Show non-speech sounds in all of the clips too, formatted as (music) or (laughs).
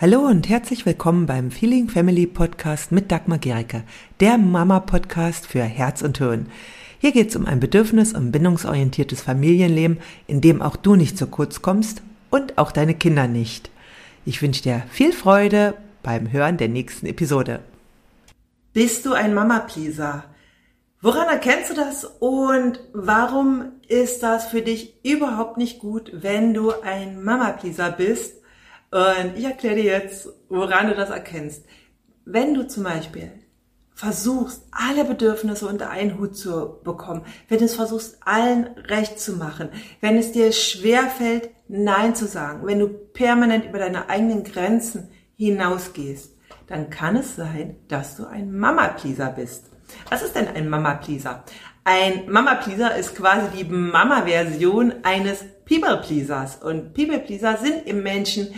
Hallo und herzlich willkommen beim Feeling Family Podcast mit Dagmar Gericke, der Mama-Podcast für Herz und Hirn. Hier geht es um ein bedürfnis- und bindungsorientiertes Familienleben, in dem auch du nicht zu kurz kommst und auch deine Kinder nicht. Ich wünsche dir viel Freude beim Hören der nächsten Episode. Bist du ein Mama-Pleaser? Woran erkennst du das und warum ist das für dich überhaupt nicht gut, wenn du ein Mama-Pleaser bist? Und ich erkläre dir jetzt, woran du das erkennst. Wenn du zum Beispiel versuchst, alle Bedürfnisse unter einen Hut zu bekommen, wenn du es versuchst, allen recht zu machen, wenn es dir schwerfällt, Nein zu sagen, wenn du permanent über deine eigenen Grenzen hinausgehst, dann kann es sein, dass du ein Mama-Pleaser bist. Was ist denn ein Mama-Pleaser? Ein Mama-Pleaser ist quasi die Mama-Version eines People-Pleasers. Und People-Pleaser sind im Menschen,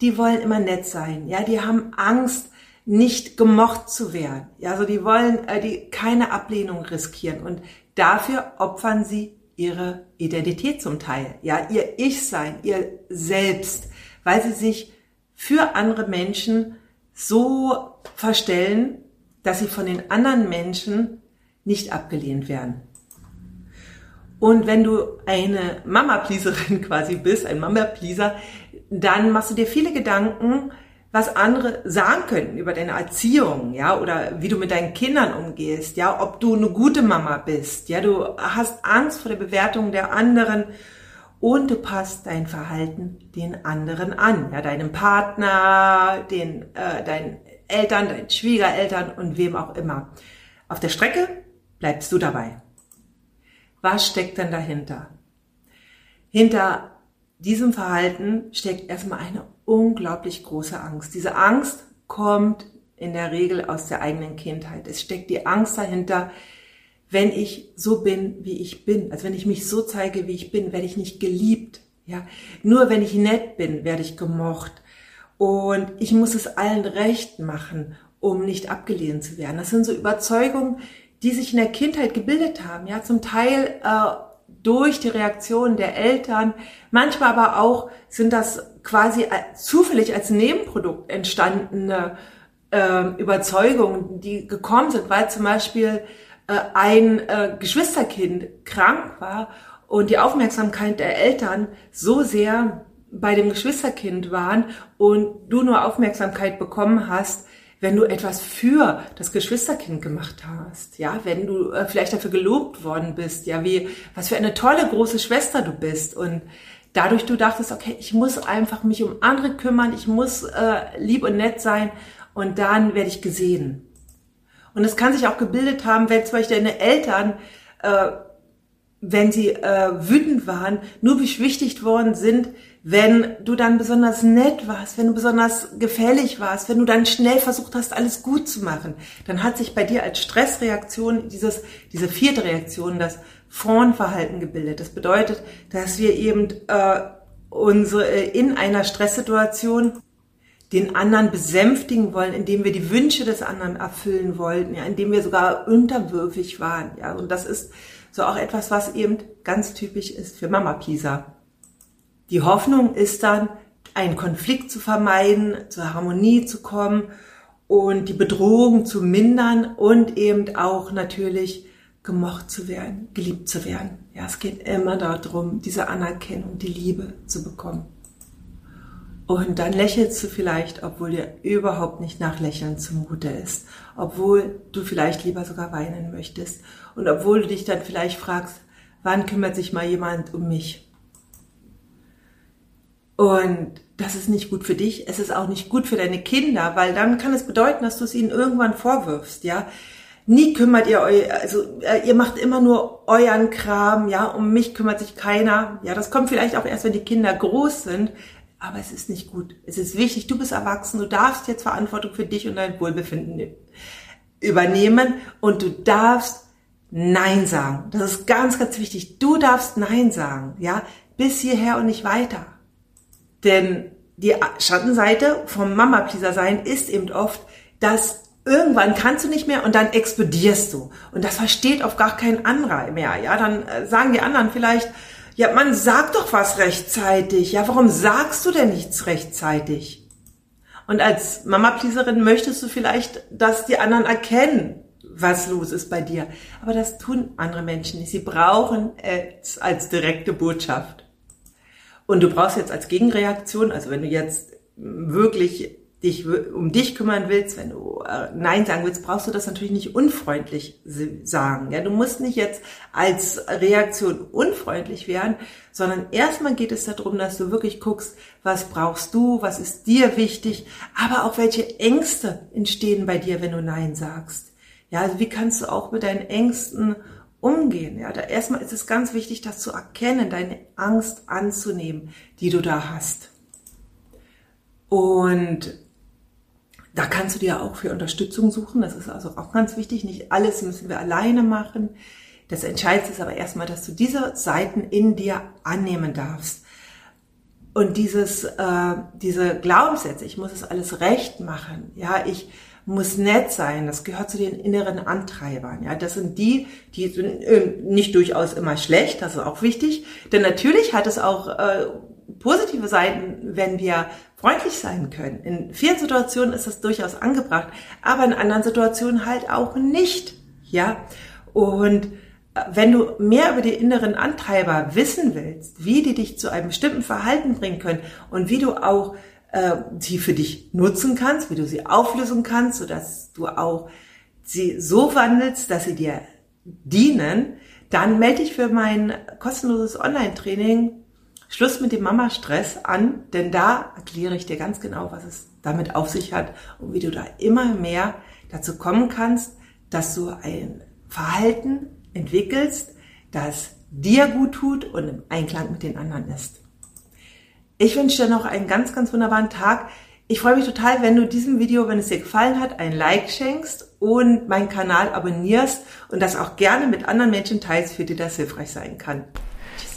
die wollen immer nett sein, ja, die haben Angst, nicht gemocht zu werden. Ja, also die wollen äh, die keine Ablehnung riskieren und dafür opfern sie ihre Identität zum Teil, ja, ihr Ich-Sein, ihr Selbst, weil sie sich für andere Menschen so verstellen, dass sie von den anderen Menschen nicht abgelehnt werden. Und wenn du eine Mama-Pleaserin (laughs) quasi bist, ein Mama-Pleaser, dann machst du dir viele Gedanken, was andere sagen könnten über deine Erziehung, ja, oder wie du mit deinen Kindern umgehst, ja, ob du eine gute Mama bist, ja, du hast Angst vor der Bewertung der anderen und du passt dein Verhalten den anderen an, ja, deinem Partner, den, äh, deinen Eltern, deinen Schwiegereltern und wem auch immer. Auf der Strecke bleibst du dabei. Was steckt denn dahinter? Hinter diesem Verhalten steckt erstmal eine unglaublich große Angst. Diese Angst kommt in der Regel aus der eigenen Kindheit. Es steckt die Angst dahinter, wenn ich so bin, wie ich bin, also wenn ich mich so zeige, wie ich bin, werde ich nicht geliebt. Ja, nur wenn ich nett bin, werde ich gemocht. Und ich muss es allen recht machen, um nicht abgelehnt zu werden. Das sind so Überzeugungen, die sich in der Kindheit gebildet haben. Ja, zum Teil äh, durch die Reaktion der Eltern. Manchmal aber auch sind das quasi zufällig als Nebenprodukt entstandene äh, Überzeugungen, die gekommen sind, weil zum Beispiel äh, ein äh, Geschwisterkind krank war und die Aufmerksamkeit der Eltern so sehr bei dem Geschwisterkind waren und du nur Aufmerksamkeit bekommen hast, wenn du etwas für das Geschwisterkind gemacht hast, ja, wenn du äh, vielleicht dafür gelobt worden bist, ja, wie, was für eine tolle große Schwester du bist und dadurch du dachtest, okay, ich muss einfach mich um andere kümmern, ich muss äh, lieb und nett sein und dann werde ich gesehen. Und es kann sich auch gebildet haben, wenn zum Beispiel deine Eltern, äh, wenn sie äh, wütend waren, nur beschwichtigt worden sind, wenn du dann besonders nett warst, wenn du besonders gefällig warst, wenn du dann schnell versucht hast, alles gut zu machen, dann hat sich bei dir als Stressreaktion dieses, diese vierte Reaktion, das Vornverhalten gebildet. Das bedeutet, dass wir eben äh, unsere äh, in einer Stresssituation den anderen besänftigen wollen, indem wir die Wünsche des anderen erfüllen wollten, ja, indem wir sogar unterwürfig waren, ja, und das ist so auch etwas, was eben ganz typisch ist für Mama Pisa. Die Hoffnung ist dann, einen Konflikt zu vermeiden, zur Harmonie zu kommen und die Bedrohung zu mindern und eben auch natürlich gemocht zu werden, geliebt zu werden. Ja, es geht immer darum, diese Anerkennung, die Liebe zu bekommen. Und dann lächelst du vielleicht, obwohl dir überhaupt nicht nach Lächeln zumute ist, obwohl du vielleicht lieber sogar weinen möchtest und obwohl du dich dann vielleicht fragst, wann kümmert sich mal jemand um mich? Und das ist nicht gut für dich. Es ist auch nicht gut für deine Kinder, weil dann kann es bedeuten, dass du es ihnen irgendwann vorwirfst, ja. Nie kümmert ihr euch, also äh, ihr macht immer nur euren Kram, ja. Um mich kümmert sich keiner. Ja, das kommt vielleicht auch erst, wenn die Kinder groß sind. Aber es ist nicht gut. Es ist wichtig. Du bist erwachsen. Du darfst jetzt Verantwortung für dich und dein Wohlbefinden übernehmen und du darfst Nein sagen. Das ist ganz, ganz wichtig. Du darfst Nein sagen, ja. Bis hierher und nicht weiter. Denn die Schattenseite vom Mama-Pleaser sein ist eben oft, dass irgendwann kannst du nicht mehr und dann explodierst du. Und das versteht auf gar kein anderer mehr. Ja, dann äh, sagen die anderen vielleicht, ja, man sagt doch was rechtzeitig. Ja, warum sagst du denn nichts rechtzeitig? Und als Mama-Pleaserin möchtest du vielleicht, dass die anderen erkennen, was los ist bei dir. Aber das tun andere Menschen nicht. Sie brauchen es als direkte Botschaft. Und du brauchst jetzt als Gegenreaktion, also wenn du jetzt wirklich dich um dich kümmern willst, wenn du äh, Nein sagen willst, brauchst du das natürlich nicht unfreundlich sagen. Ja, du musst nicht jetzt als Reaktion unfreundlich werden, sondern erstmal geht es darum, dass du wirklich guckst, was brauchst du, was ist dir wichtig, aber auch welche Ängste entstehen bei dir, wenn du Nein sagst. Ja, also wie kannst du auch mit deinen Ängsten umgehen? Ja, da erstmal ist es ganz wichtig, das zu erkennen, deine Angst anzunehmen, die du da hast. Und da kannst du dir auch für Unterstützung suchen. Das ist also auch ganz wichtig. Nicht alles müssen wir alleine machen. Das Entscheidende ist aber erstmal, dass du diese Seiten in dir annehmen darfst. Und dieses, äh, diese Glaubenssätze, ich muss es alles recht machen, ja, ich muss nett sein, das gehört zu den inneren Antreibern, ja, das sind die, die sind äh, nicht durchaus immer schlecht, das ist auch wichtig, denn natürlich hat es auch äh, positive Seiten, wenn wir freundlich sein können. In vielen Situationen ist das durchaus angebracht, aber in anderen Situationen halt auch nicht. Ja, und äh, wenn du mehr über die inneren Antreiber wissen willst, wie die dich zu einem bestimmten Verhalten bringen können und wie du auch äh, sie für dich nutzen kannst, wie du sie auflösen kannst, sodass du auch sie so wandelst, dass sie dir dienen, dann melde dich für mein kostenloses Online-Training Schluss mit dem Mama-Stress an, denn da erkläre ich dir ganz genau, was es damit auf sich hat und wie du da immer mehr dazu kommen kannst, dass du ein Verhalten entwickelst, das dir gut tut und im Einklang mit den anderen ist. Ich wünsche dir noch einen ganz, ganz wunderbaren Tag. Ich freue mich total, wenn du diesem Video, wenn es dir gefallen hat, ein Like schenkst und meinen Kanal abonnierst und das auch gerne mit anderen Menschen teilst, für die das hilfreich sein kann.